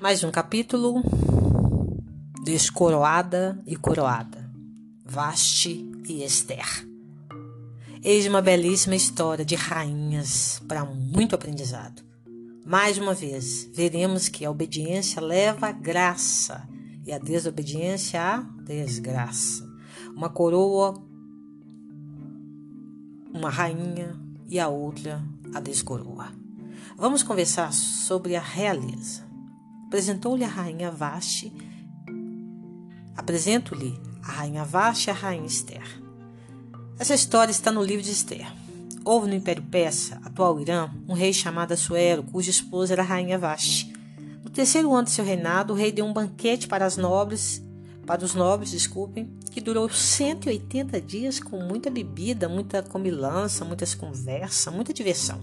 Mais um capítulo Descoroada e Coroada Vaste e Esther. Eis uma belíssima história de rainhas para muito aprendizado. Mais uma vez, veremos que a obediência leva a graça e a desobediência a desgraça. Uma coroa, uma rainha e a outra a descoroa. Vamos conversar sobre a realeza. Apresentou-lhe a rainha Vaste. Apresento-lhe a rainha Vaste e a rainha Esther. Essa história está no livro de Esther. Houve no Império Persa, atual Irã, um rei chamado Assuero, cuja esposa era a rainha Vaste. No terceiro ano de seu reinado, o rei deu um banquete para as nobres, para os nobres, desculpem, que durou 180 dias com muita bebida, muita comilança, muitas conversas, muita diversão.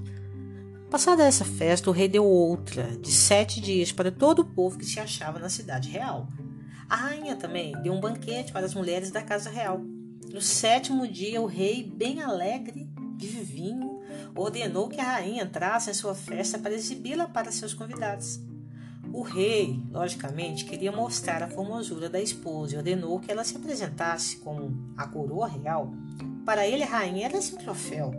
Passada essa festa, o rei deu outra, de sete dias, para todo o povo que se achava na cidade real. A rainha também deu um banquete para as mulheres da casa real. No sétimo dia, o rei, bem alegre de vinho, ordenou que a rainha entrasse em sua festa para exibi-la para seus convidados. O rei, logicamente, queria mostrar a formosura da esposa e ordenou que ela se apresentasse com a coroa real. Para ele, a rainha era sem troféu.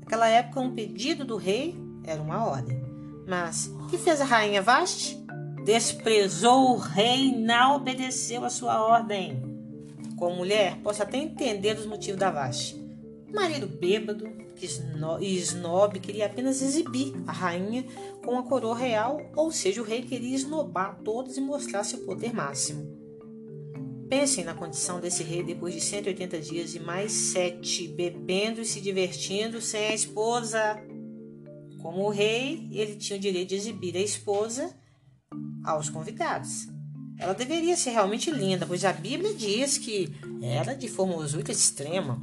Naquela época, um pedido do rei era uma ordem. Mas que fez a rainha Vaste? Desprezou o rei e não obedeceu a sua ordem. Como mulher, posso até entender os motivos da Vaste. Marido bêbado e snob queria apenas exibir a rainha com a coroa real, ou seja, o rei queria esnobar todos e mostrar seu poder máximo. Pensem na condição desse rei depois de 180 dias e mais sete, bebendo e se divertindo sem a esposa. Como o rei, ele tinha o direito de exibir a esposa aos convidados. Ela deveria ser realmente linda, pois a Bíblia diz que era de formosura extrema.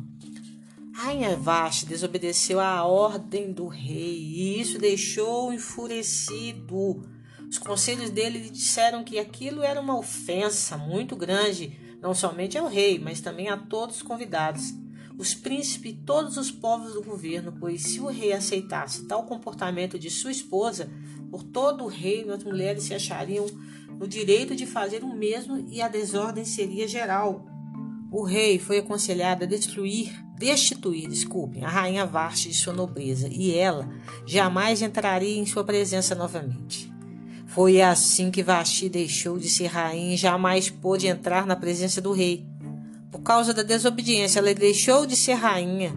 Rainha Vashti desobedeceu à ordem do rei e isso deixou enfurecido. Os conselhos dele lhe disseram que aquilo era uma ofensa muito grande, não somente ao rei, mas também a todos os convidados os príncipes e todos os povos do governo, pois se o rei aceitasse tal comportamento de sua esposa, por todo o reino as mulheres se achariam no direito de fazer o mesmo e a desordem seria geral. O rei foi aconselhado a destruir, destituir, desculpem, a rainha Vashti de sua nobreza, e ela jamais entraria em sua presença novamente. Foi assim que Vashti deixou de ser rainha e jamais pôde entrar na presença do rei. Por causa da desobediência, ela deixou de ser rainha.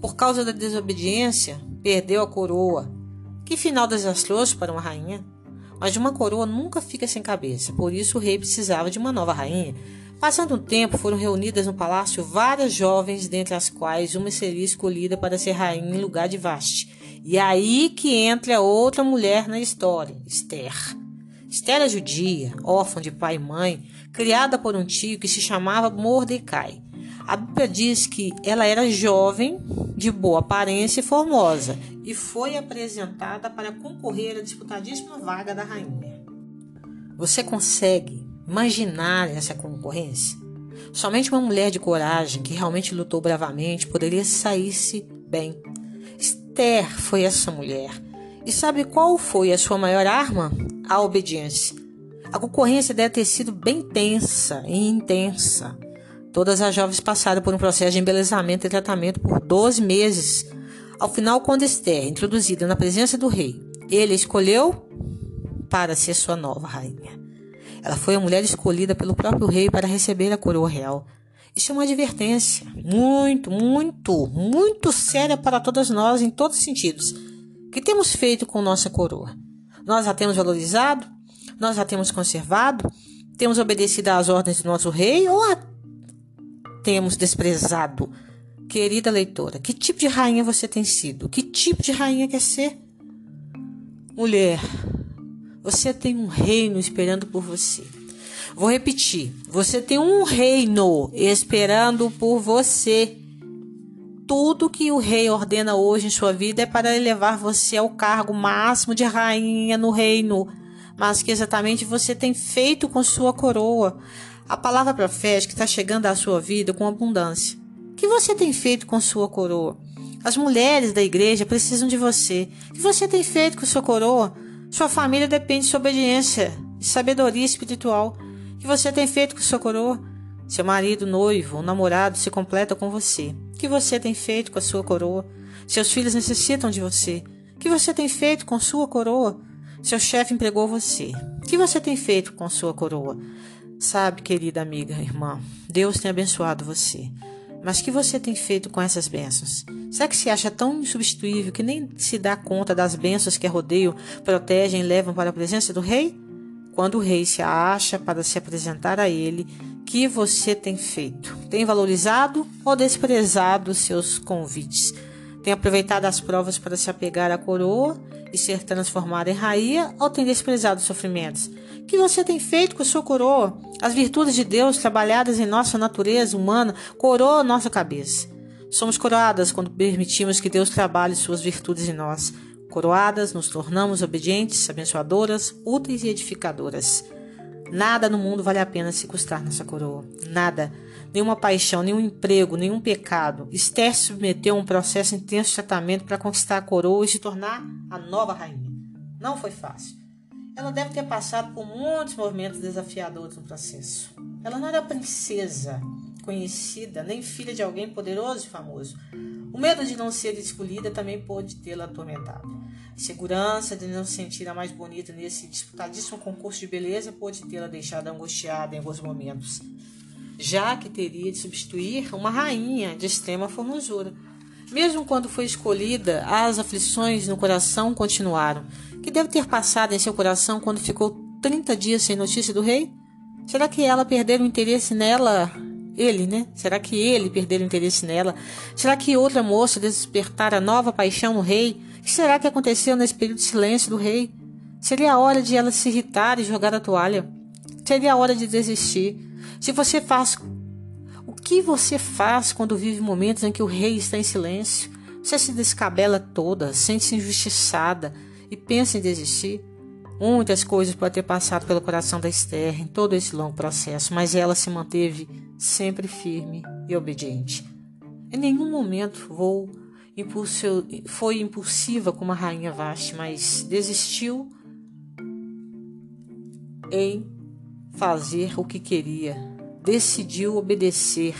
Por causa da desobediência, perdeu a coroa. Que final desastroso para uma rainha! Mas uma coroa nunca fica sem cabeça, por isso o rei precisava de uma nova rainha. Passando um tempo, foram reunidas no palácio várias jovens, dentre as quais uma seria escolhida para ser rainha em lugar de Vaste. E é aí que entra outra mulher na história, Esther. Esther é judia, órfã de pai e mãe, criada por um tio que se chamava Mordecai. A Bíblia diz que ela era jovem, de boa aparência e formosa, e foi apresentada para concorrer à disputadíssima vaga da rainha. Você consegue imaginar essa concorrência? Somente uma mulher de coragem, que realmente lutou bravamente, poderia sair-se bem. Esther foi essa mulher. E sabe qual foi a sua maior arma? A obediência. A concorrência deve ter sido bem tensa e intensa. Todas as jovens passaram por um processo de embelezamento e tratamento por 12 meses. Ao final, quando Esther, introduzida na presença do rei, ele escolheu para ser sua nova rainha. Ela foi a mulher escolhida pelo próprio rei para receber a coroa real. Isso é uma advertência muito, muito, muito séria para todas nós em todos os sentidos. O que temos feito com nossa coroa? Nós a temos valorizado? nós já temos conservado? Temos obedecido às ordens do nosso rei ou a temos desprezado? Querida leitora, que tipo de rainha você tem sido? Que tipo de rainha quer ser? Mulher, você tem um reino esperando por você. Vou repetir: você tem um reino esperando por você. Tudo que o rei ordena hoje em sua vida é para elevar você ao cargo máximo de rainha no reino mas que exatamente você tem feito com sua coroa. A palavra profética está chegando à sua vida com abundância. O que você tem feito com sua coroa? As mulheres da igreja precisam de você. O que você tem feito com sua coroa? Sua família depende de sua obediência e sabedoria espiritual. Que você tem feito com sua coroa? Seu marido, noivo ou namorado se completa com você. O que você tem feito com a sua coroa? Seus filhos necessitam de você. O que você tem feito com sua coroa? Seu chefe empregou você. O que você tem feito com sua coroa? Sabe, querida amiga, irmã, Deus tem abençoado você. Mas que você tem feito com essas bênçãos? Será que se acha tão insubstituível que nem se dá conta das bênçãos que a rodeiam, protegem e levam para a presença do rei? Quando o rei se acha para se apresentar a ele, que você tem feito? Tem valorizado ou desprezado seus convites? Tem aproveitado as provas para se apegar à coroa e ser transformada em rainha ou tem desprezado os sofrimentos? Que você tem feito com sua coroa? As virtudes de Deus trabalhadas em nossa natureza humana coroam nossa cabeça. Somos coroadas quando permitimos que Deus trabalhe suas virtudes em nós. Coroadas, nos tornamos obedientes, abençoadoras, úteis e edificadoras. Nada no mundo vale a pena se custar nossa coroa. Nada. Nenhuma paixão, nenhum emprego, nenhum pecado. Esther se submeteu a um processo intenso de tratamento para conquistar a coroa e se tornar a nova rainha. Não foi fácil. Ela deve ter passado por muitos momentos desafiadores no processo. Ela não era princesa conhecida, nem filha de alguém poderoso e famoso. O medo de não ser escolhida também pôde tê-la atormentado. A segurança de não se sentir a mais bonita nesse disputadíssimo concurso de beleza pôde tê-la deixado angustiada em alguns momentos, já que teria de substituir uma rainha de extrema formosura. Mesmo quando foi escolhida, as aflições no coração continuaram que deve ter passado em seu coração quando ficou 30 dias sem notícia do rei? Será que ela perdeu o interesse nela? Ele, né? Será que ele perdeu o interesse nela? Será que outra moça despertara nova paixão no rei? O que será que aconteceu nesse período de silêncio do rei? Seria a hora de ela se irritar e jogar a toalha? Seria a hora de desistir? Se você faz. O que você faz quando vive momentos em que o rei está em silêncio? Você se descabela toda, sente-se injustiçada e pensa em desistir. Muitas coisas podem ter passado pelo coração da Esther em todo esse longo processo, mas ela se manteve sempre firme e obediente. Em nenhum momento vou impulso, foi impulsiva como a rainha Vashti, mas desistiu em fazer o que queria. Decidiu obedecer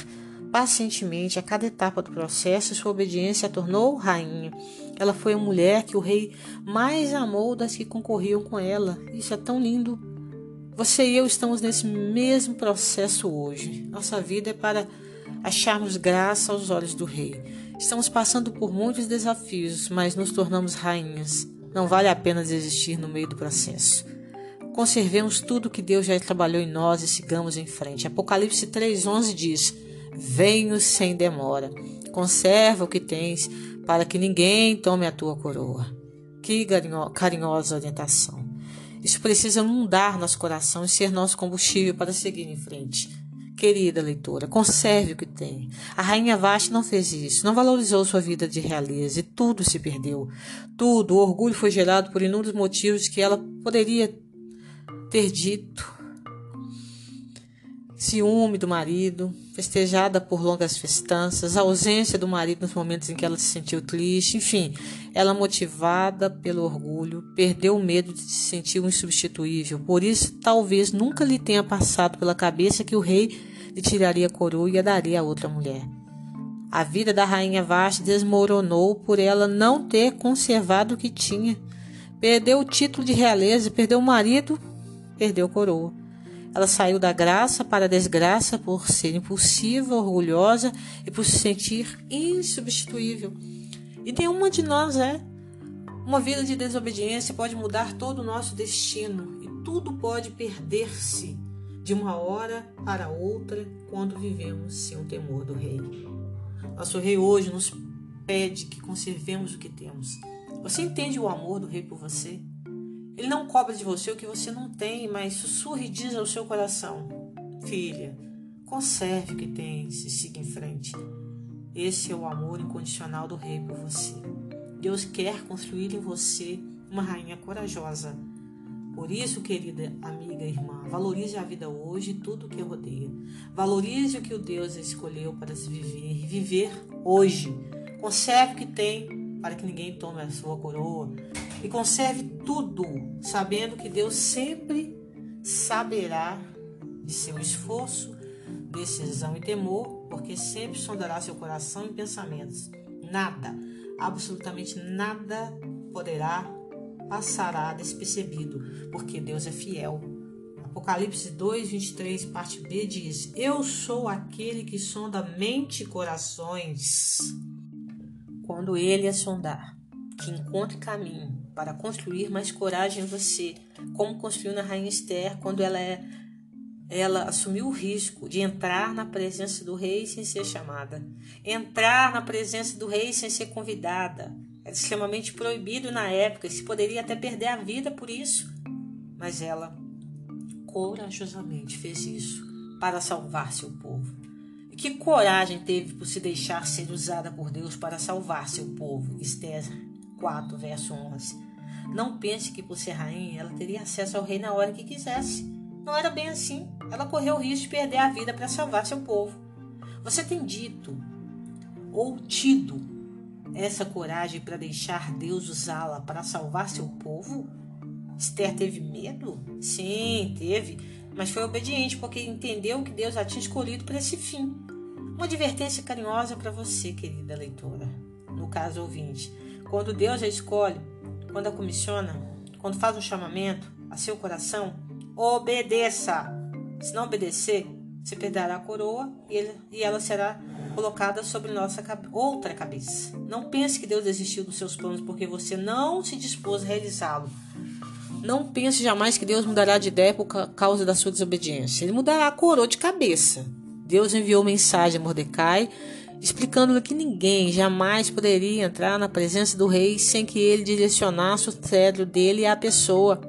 pacientemente a cada etapa do processo, sua obediência a tornou rainha. Ela foi a mulher que o rei mais amou das que concorriam com ela. Isso é tão lindo. Você e eu estamos nesse mesmo processo hoje. Nossa vida é para acharmos graça aos olhos do rei. Estamos passando por muitos desafios, mas nos tornamos rainhas. Não vale a pena desistir no meio do processo. Conservemos tudo que Deus já trabalhou em nós e sigamos em frente. Apocalipse 3:11 diz: Venho sem demora. Conserva o que tens, para que ninguém tome a tua coroa. Que carinhosa orientação. Isso precisa inundar nosso coração e ser nosso combustível para seguir em frente. Querida leitora, conserve o que tem. A rainha Vashti não fez isso, não valorizou sua vida de realeza e tudo se perdeu. Tudo, o orgulho foi gerado por inúmeros motivos que ela poderia ter dito ciúme do marido, festejada por longas festanças, ausência do marido nos momentos em que ela se sentiu triste, enfim, ela motivada pelo orgulho, perdeu o medo de se sentir um insubstituível. Por isso, talvez nunca lhe tenha passado pela cabeça que o rei lhe tiraria a coroa e a daria a outra mulher. A vida da rainha Vashti desmoronou por ela não ter conservado o que tinha. Perdeu o título de realeza, perdeu o marido, perdeu coroa. Ela saiu da graça para a desgraça por ser impulsiva, orgulhosa e por se sentir insubstituível. E nenhuma de nós é. Uma vida de desobediência pode mudar todo o nosso destino e tudo pode perder-se de uma hora para outra quando vivemos sem o temor do Rei. Nosso Rei hoje nos pede que conservemos o que temos. Você entende o amor do Rei por você? Ele não cobra de você o que você não tem, mas sussurra e diz ao seu coração: Filha, conserve o que tens e siga em frente. Esse é o amor incondicional do Rei por você. Deus quer construir em você uma rainha corajosa. Por isso, querida amiga e irmã, valorize a vida hoje e tudo o que rodeia. Valorize o que o Deus escolheu para se viver e viver hoje Conserve o que tem, para que ninguém tome a sua coroa. E conserve tudo, sabendo que Deus sempre saberá de seu esforço, decisão e temor, porque sempre sondará seu coração e pensamentos. Nada, absolutamente nada poderá passará despercebido, porque Deus é fiel. Apocalipse 2, 23, parte B diz: Eu sou aquele que sonda mente e corações. Quando ele a sondar, que encontre caminho para construir mais coragem em você, como construiu na Rainha Esther quando ela é ela assumiu o risco de entrar na presença do rei sem ser chamada, entrar na presença do rei sem ser convidada. Era extremamente proibido na época, se poderia até perder a vida por isso. Mas ela corajosamente fez isso para salvar seu povo. E que coragem teve por se deixar ser usada por Deus para salvar seu povo. Esther 4, verso 11. Não pense que por ser rainha ela teria acesso ao rei na hora que quisesse. Não era bem assim. Ela correu o risco de perder a vida para salvar seu povo. Você tem dito ou tido essa coragem para deixar Deus usá-la para salvar seu povo? Esther teve medo? Sim, teve, mas foi obediente porque entendeu que Deus a tinha escolhido para esse fim. Uma advertência carinhosa para você, querida leitora, no caso ouvinte. Quando Deus a escolhe, quando a comissiona, quando faz um chamamento a seu coração, obedeça. Se não obedecer, você perderá a coroa e, ele, e ela será colocada sobre nossa outra cabeça. Não pense que Deus desistiu dos seus planos porque você não se dispôs a realizá-lo. Não pense jamais que Deus mudará de ideia por causa da sua desobediência. Ele mudará a coroa de cabeça. Deus enviou mensagem a Mordecai explicando-lhe que ninguém jamais poderia entrar na presença do rei sem que ele direcionasse o cérebro dele à pessoa.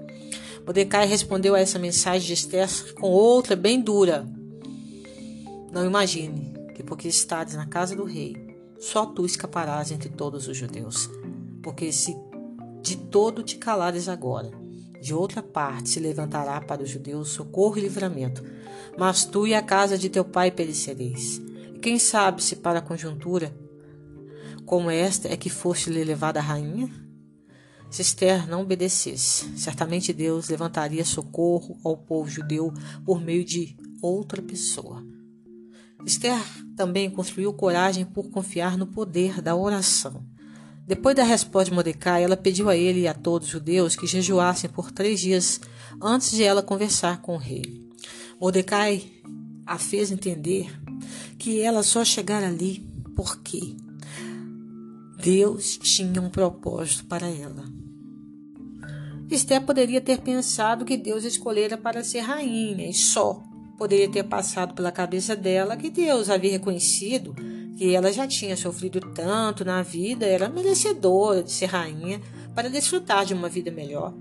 Mordecai respondeu a essa mensagem de Esther com outra bem dura. Não imagine que porque estás na casa do rei, só tu escaparás entre todos os judeus. Porque se de todo te calares agora, de outra parte se levantará para os judeus socorro e livramento, mas tu e a casa de teu pai perecereis. Quem sabe se para a conjuntura como esta é que foste levada a rainha? Se Esther não obedecesse, certamente Deus levantaria socorro ao povo judeu por meio de outra pessoa. Esther também construiu coragem por confiar no poder da oração. Depois da resposta de Mordecai, ela pediu a ele e a todos os judeus que jejuassem por três dias antes de ela conversar com o rei. Mordecai a fez entender que ela só chegara ali porque Deus tinha um propósito para ela. Esther poderia ter pensado que Deus escolhera para ser rainha e só poderia ter passado pela cabeça dela que Deus havia reconhecido que ela já tinha sofrido tanto na vida, era merecedora de ser rainha para desfrutar de uma vida melhor.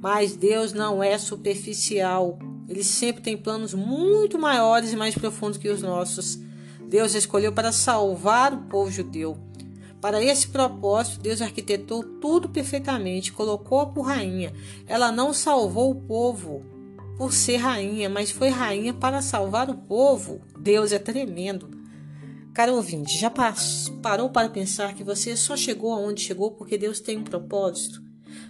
Mas Deus não é superficial. Ele sempre tem planos muito maiores e mais profundos que os nossos. Deus escolheu para salvar o povo judeu. Para esse propósito, Deus arquitetou tudo perfeitamente, colocou-a por rainha. Ela não salvou o povo por ser rainha, mas foi rainha para salvar o povo. Deus é tremendo. Caro ouvinte, já parou para pensar que você só chegou aonde chegou porque Deus tem um propósito?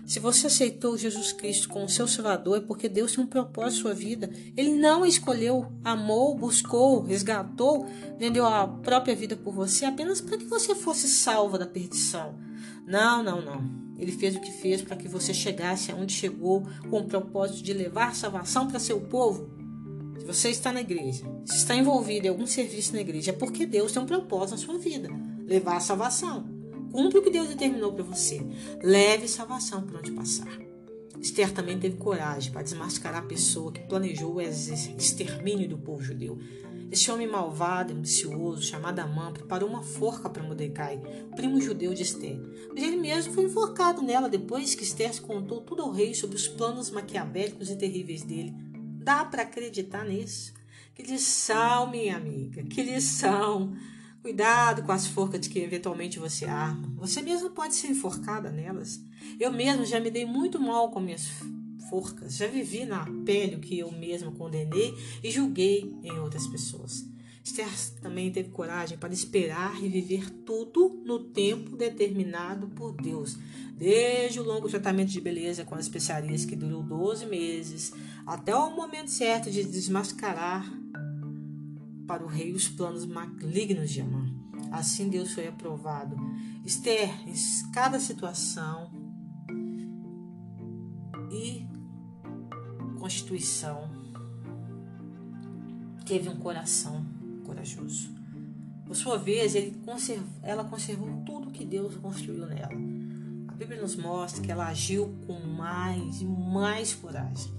Se você aceitou Jesus Cristo como seu Salvador, é porque Deus tem um propósito em sua vida. Ele não escolheu, amou, buscou, resgatou, vendeu a própria vida por você apenas para que você fosse salvo da perdição. Não, não, não. Ele fez o que fez para que você chegasse aonde chegou com o propósito de levar salvação para seu povo. Se você está na igreja, se está envolvido em algum serviço na igreja, é porque Deus tem um propósito na sua vida levar a salvação. Cumpre o que Deus determinou para você. Leve salvação por onde passar. Esther também teve coragem para desmascarar a pessoa que planejou o extermínio do povo judeu. Este homem malvado e ambicioso, chamado Amã, preparou uma forca para Mordecai, primo judeu de Esther. Mas ele mesmo foi enforcado nela depois que Esther contou tudo ao rei sobre os planos maquiavélicos e terríveis dele. Dá para acreditar nisso? Que lição, minha amiga, que lição! Cuidado com as forcas que eventualmente você arma. Você mesmo pode ser enforcada nelas. Eu mesmo já me dei muito mal com minhas forcas. Já vivi na pele o que eu mesmo condenei e julguei em outras pessoas. Esther também teve coragem para esperar e viver tudo no tempo determinado por Deus. Desde o longo tratamento de beleza com as especiarias que durou 12 meses, até o momento certo de desmascarar para o rei os planos malignos de Amã. Assim Deus foi aprovado. Esther, em cada situação e constituição, teve um coração corajoso. Por sua vez, conservou, ela conservou tudo que Deus construiu nela. A Bíblia nos mostra que ela agiu com mais e mais coragem.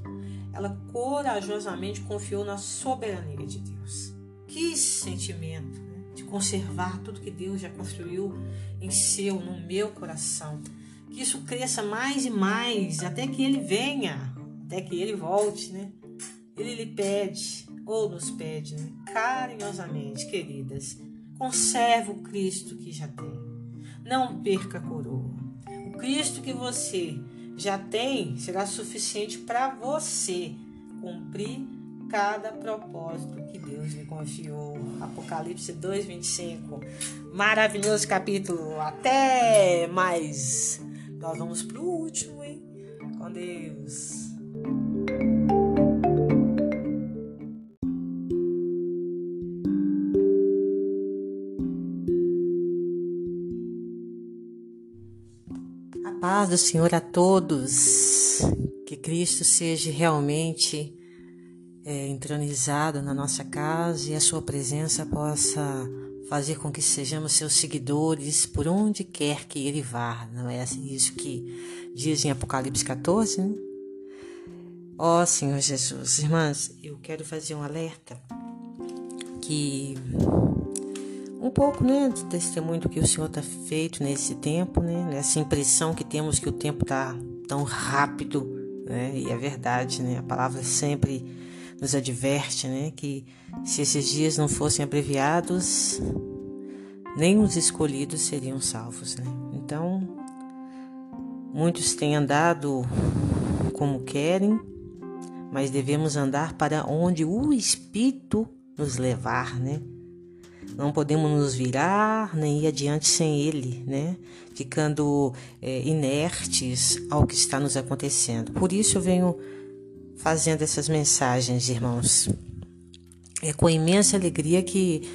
Ela corajosamente confiou na soberania de Deus. Que sentimento né? de conservar tudo que Deus já construiu em seu, no meu coração. Que isso cresça mais e mais até que Ele venha, até que Ele volte, né? Ele lhe pede, ou nos pede né? carinhosamente, queridas, conserve o Cristo que já tem. Não perca a coroa. O Cristo que você já tem será suficiente para você cumprir cada propósito que Deus lhe confiou. Apocalipse 2:25. Maravilhoso capítulo. Até mais. Nós vamos pro último, hein? Com Deus. paz do Senhor a todos. Que Cristo seja realmente é, entronizado na nossa casa e a sua presença possa fazer com que sejamos seus seguidores por onde quer que ele vá. Não é assim isso que diz em Apocalipse 14, né? Ó oh, Senhor Jesus, irmãs, eu quero fazer um alerta que um pouco, né, do testemunho do que o Senhor está feito nesse tempo, né, essa impressão que temos que o tempo está tão rápido, né, e é verdade, né, a palavra sempre nos adverte, né, que se esses dias não fossem abreviados, nem os escolhidos seriam salvos, né. Então, muitos têm andado como querem, mas devemos andar para onde o Espírito nos levar, né? Não podemos nos virar nem ir adiante sem Ele, né? Ficando é, inertes ao que está nos acontecendo. Por isso eu venho fazendo essas mensagens, irmãos. É com imensa alegria que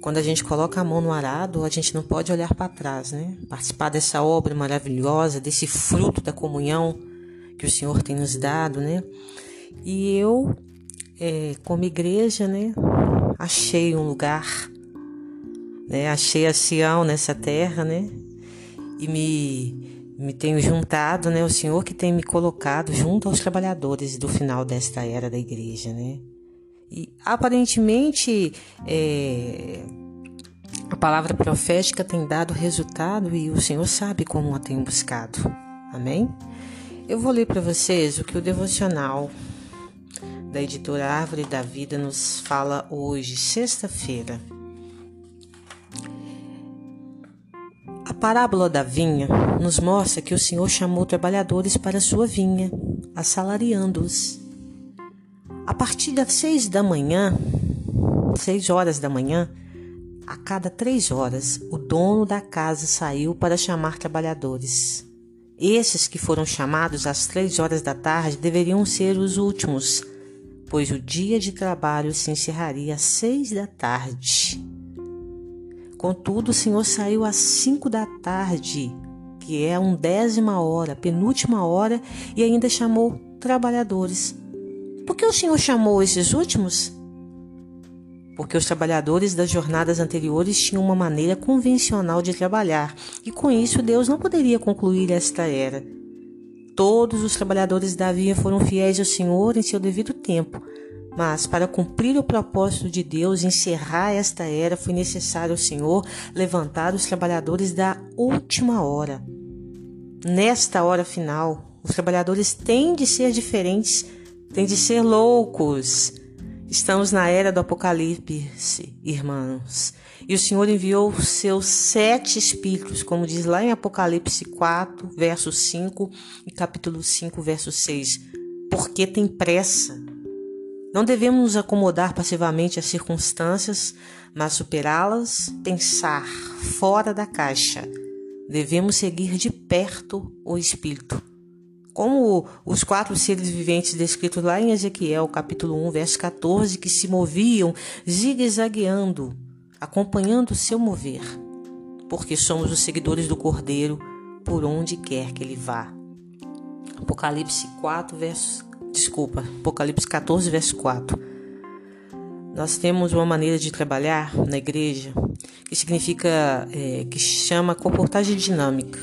quando a gente coloca a mão no arado, a gente não pode olhar para trás, né? Participar dessa obra maravilhosa, desse fruto da comunhão que o Senhor tem nos dado, né? E eu, é, como igreja, né, achei um lugar né? Achei a Sião nessa terra, né? E me, me tenho juntado, né? O Senhor que tem me colocado junto aos trabalhadores do final desta era da igreja, né? E aparentemente é, a palavra profética tem dado resultado e o Senhor sabe como a tem buscado. Amém? Eu vou ler para vocês o que o devocional da editora Árvore da Vida nos fala hoje, sexta-feira. A parábola da vinha nos mostra que o Senhor chamou trabalhadores para sua vinha, assalariando-os. A partir das seis da manhã, seis horas da manhã, a cada três horas, o dono da casa saiu para chamar trabalhadores. Esses que foram chamados às três horas da tarde deveriam ser os últimos, pois o dia de trabalho se encerraria às seis da tarde. Contudo, o Senhor saiu às cinco da tarde, que é a undécima hora, penúltima hora, e ainda chamou trabalhadores. Por que o Senhor chamou esses últimos? Porque os trabalhadores das jornadas anteriores tinham uma maneira convencional de trabalhar, e com isso Deus não poderia concluir esta era. Todos os trabalhadores da via foram fiéis ao Senhor em seu devido tempo, mas para cumprir o propósito de Deus, encerrar esta era, foi necessário ao Senhor levantar os trabalhadores da última hora. Nesta hora final, os trabalhadores têm de ser diferentes, têm de ser loucos. Estamos na era do Apocalipse, irmãos. E o Senhor enviou seus sete espíritos, como diz lá em Apocalipse 4, verso 5 e capítulo 5, verso 6. Porque tem pressa Não devemos nos acomodar passivamente às circunstâncias, mas superá-las, pensar fora da caixa. Devemos seguir de perto o Espírito. Como os quatro seres viventes descritos lá em Ezequiel, capítulo 1, verso 14, que se moviam zigue-zagueando, acompanhando o seu mover, porque somos os seguidores do Cordeiro por onde quer que ele vá. Apocalipse 4, verso desculpa, Apocalipse 14, verso 4. Nós temos uma maneira de trabalhar na igreja que significa, é, que chama comportagem dinâmica.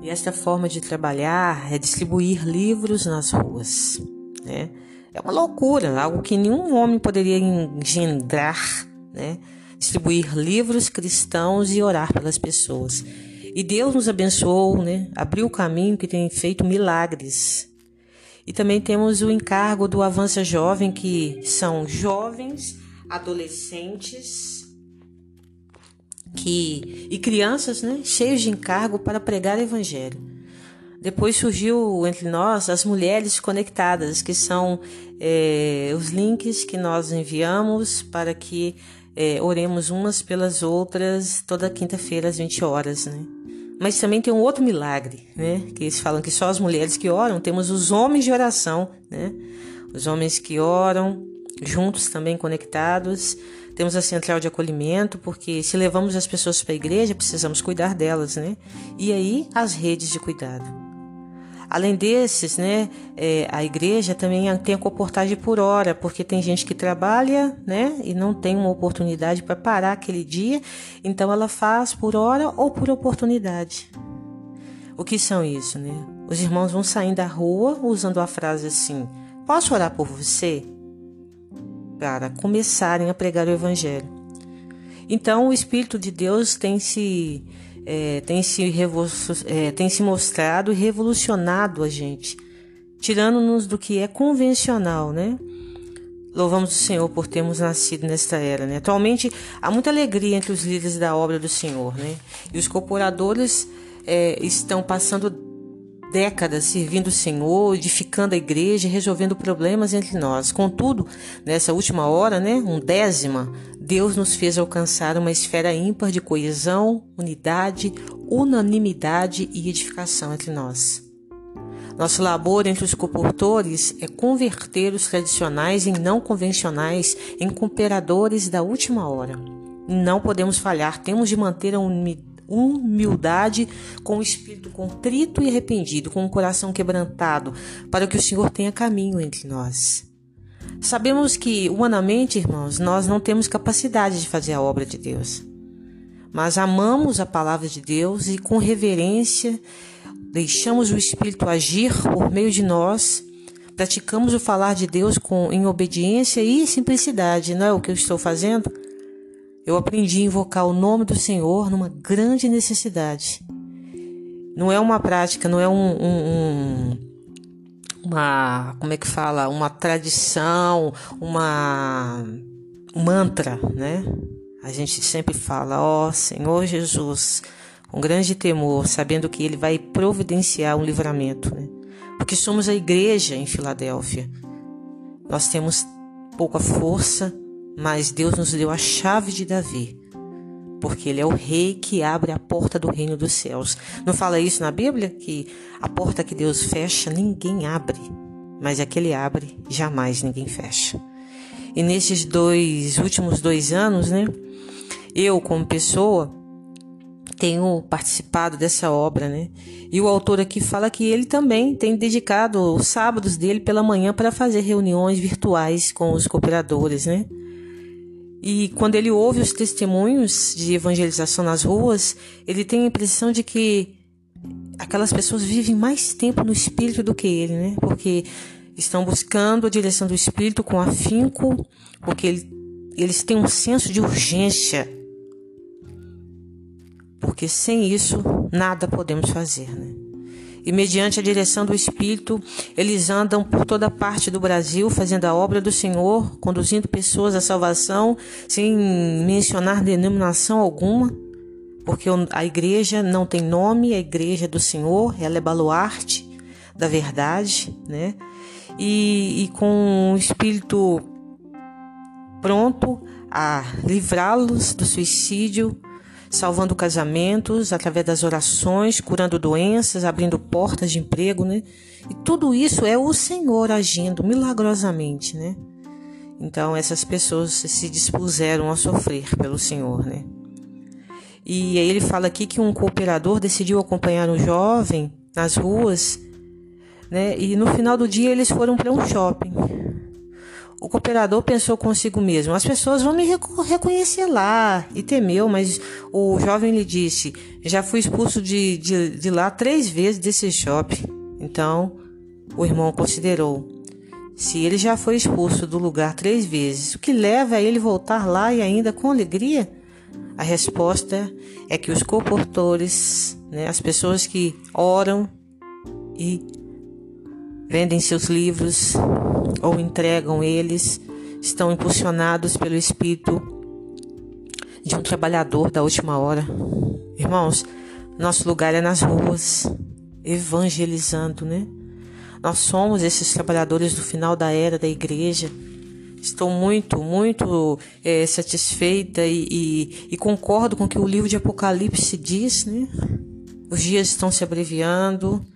E esta forma de trabalhar é distribuir livros nas ruas. Né? É uma loucura, algo que nenhum homem poderia engendrar, né? distribuir livros cristãos e orar pelas pessoas. E Deus nos abençoou, né? abriu o caminho que tem feito milagres e também temos o encargo do Avança Jovem, que são jovens, adolescentes que, e crianças né, cheios de encargo para pregar o Evangelho. Depois surgiu entre nós as mulheres conectadas, que são é, os links que nós enviamos para que é, oremos umas pelas outras toda quinta-feira às 20 horas. Né? Mas também tem um outro milagre, né? Que eles falam que só as mulheres que oram, temos os homens de oração, né? Os homens que oram, juntos também conectados. Temos a central de acolhimento, porque se levamos as pessoas para a igreja, precisamos cuidar delas, né? E aí as redes de cuidado. Além desses, né, é, a igreja também tem a comportagem por hora, porque tem gente que trabalha, né, e não tem uma oportunidade para parar aquele dia, então ela faz por hora ou por oportunidade. O que são isso, né? Os irmãos vão saindo da rua usando a frase assim: Posso orar por você? Para começarem a pregar o evangelho. Então, o Espírito de Deus tem se é, tem, se é, tem se mostrado e revolucionado a gente, tirando-nos do que é convencional, né? Louvamos o Senhor por termos nascido nesta era, né? Atualmente há muita alegria entre os líderes da obra do Senhor, né? E os cooperadores é, estão passando décadas servindo o Senhor, edificando a igreja, resolvendo problemas entre nós. Contudo, nessa última hora, né, um décima, Deus nos fez alcançar uma esfera ímpar de coesão, unidade, unanimidade e edificação entre nós. Nosso labor entre os comportores é converter os tradicionais em não convencionais, em cooperadores da última hora. Não podemos falhar, temos de manter a humildade, com o espírito contrito e arrependido, com o coração quebrantado, para que o Senhor tenha caminho entre nós. Sabemos que, humanamente, irmãos, nós não temos capacidade de fazer a obra de Deus. Mas amamos a palavra de Deus e, com reverência, deixamos o Espírito agir por meio de nós, praticamos o falar de Deus com, em obediência e simplicidade. Não é o que eu estou fazendo? Eu aprendi a invocar o nome do Senhor numa grande necessidade. Não é uma prática, não é um, um, um uma, como é que fala, uma tradição, uma um mantra, né? A gente sempre fala, ó oh, Senhor Jesus, com grande temor, sabendo que Ele vai providenciar um livramento, né? Porque somos a igreja em Filadélfia. Nós temos pouca força, mas Deus nos deu a chave de Davi porque ele é o rei que abre a porta do reino dos céus. Não fala isso na Bíblia? Que a porta que Deus fecha, ninguém abre, mas a que ele abre, jamais ninguém fecha. E nesses dois últimos dois anos, né, eu como pessoa tenho participado dessa obra, né? E o autor aqui fala que ele também tem dedicado os sábados dele pela manhã para fazer reuniões virtuais com os cooperadores, né? E quando ele ouve os testemunhos de evangelização nas ruas, ele tem a impressão de que aquelas pessoas vivem mais tempo no espírito do que ele, né? Porque estão buscando a direção do espírito com afinco, porque ele, eles têm um senso de urgência. Porque sem isso, nada podemos fazer, né? E, mediante a direção do Espírito, eles andam por toda parte do Brasil fazendo a obra do Senhor, conduzindo pessoas à salvação, sem mencionar denominação alguma, porque a igreja não tem nome, a igreja é do Senhor, ela é baluarte da verdade, né? e, e com um espírito pronto a livrá-los do suicídio, salvando casamentos através das orações, curando doenças, abrindo portas de emprego, né? E tudo isso é o Senhor agindo milagrosamente, né? Então essas pessoas se dispuseram a sofrer pelo Senhor, né? E aí ele fala aqui que um cooperador decidiu acompanhar um jovem nas ruas, né? E no final do dia eles foram para um shopping. O cooperador pensou consigo mesmo: as pessoas vão me reconhecer lá, e temeu, mas o jovem lhe disse: já fui expulso de, de, de lá três vezes desse shopping. Então o irmão considerou: se ele já foi expulso do lugar três vezes, o que leva a ele voltar lá e ainda com alegria? A resposta é que os comportores, né, as pessoas que oram e vendem seus livros ou entregam eles, estão impulsionados pelo espírito de um trabalhador da última hora. Irmãos, nosso lugar é nas ruas, evangelizando, né? Nós somos esses trabalhadores do final da era da igreja Estou muito, muito é, satisfeita e, e, e, concordo com o que o livro de Apocalipse diz, né? Os dias estão se abreviando,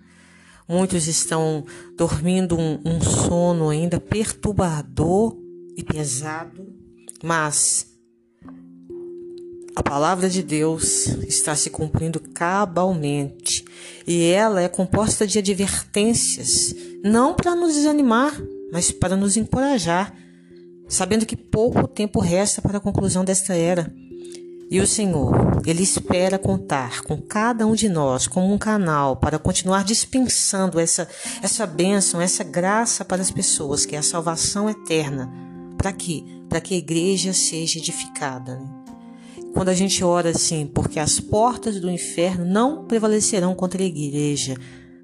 muitos estão dormindo um, um sono ainda perturbador e pesado, mas a palavra de Deus está se cumprindo cabalmente e ela é composta de advertências, não para nos desanimar, mas para nos encorajar sabendo que pouco tempo resta para a conclusão desta era. E o Senhor, Ele espera contar com cada um de nós como um canal para continuar dispensando essa, essa bênção, essa graça para as pessoas, que é a salvação eterna. Para quê? Para que a igreja seja edificada. Né? Quando a gente ora assim, porque as portas do inferno não prevalecerão contra a igreja,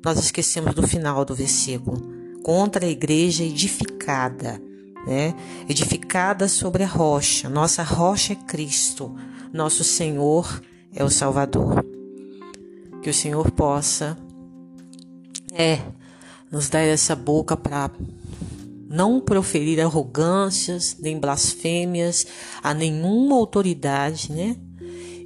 nós esquecemos do final do versículo. Contra a igreja edificada né? Edificada sobre a rocha. Nossa rocha é Cristo. Nosso Senhor é o Salvador. Que o Senhor possa é nos dar essa boca para não proferir arrogâncias nem blasfêmias a nenhuma autoridade, né?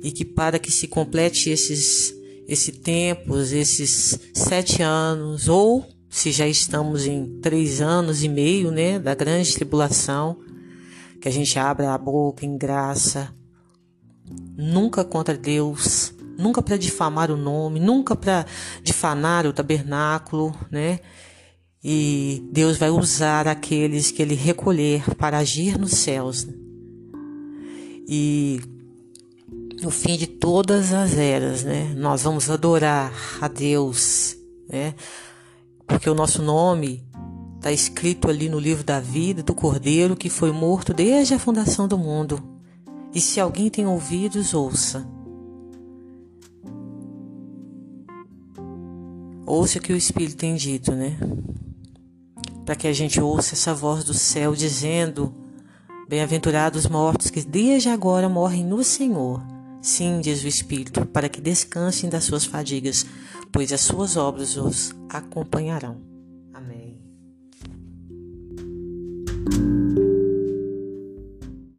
E que para que se complete esses esse tempos, esses sete anos ou se já estamos em três anos e meio, né, da grande tribulação, que a gente abra a boca em graça, nunca contra Deus, nunca para difamar o nome, nunca para difamar o tabernáculo, né? E Deus vai usar aqueles que Ele recolher para agir nos céus. Né? E no fim de todas as eras, né? Nós vamos adorar a Deus, né? Porque o nosso nome está escrito ali no livro da vida do Cordeiro que foi morto desde a fundação do mundo. E se alguém tem ouvidos, ouça. Ouça o que o Espírito tem dito, né? Para que a gente ouça essa voz do céu dizendo: Bem-aventurados mortos que desde agora morrem no Senhor. Sim, diz o Espírito, para que descansem das suas fadigas, pois as suas obras os acompanharão. Amém.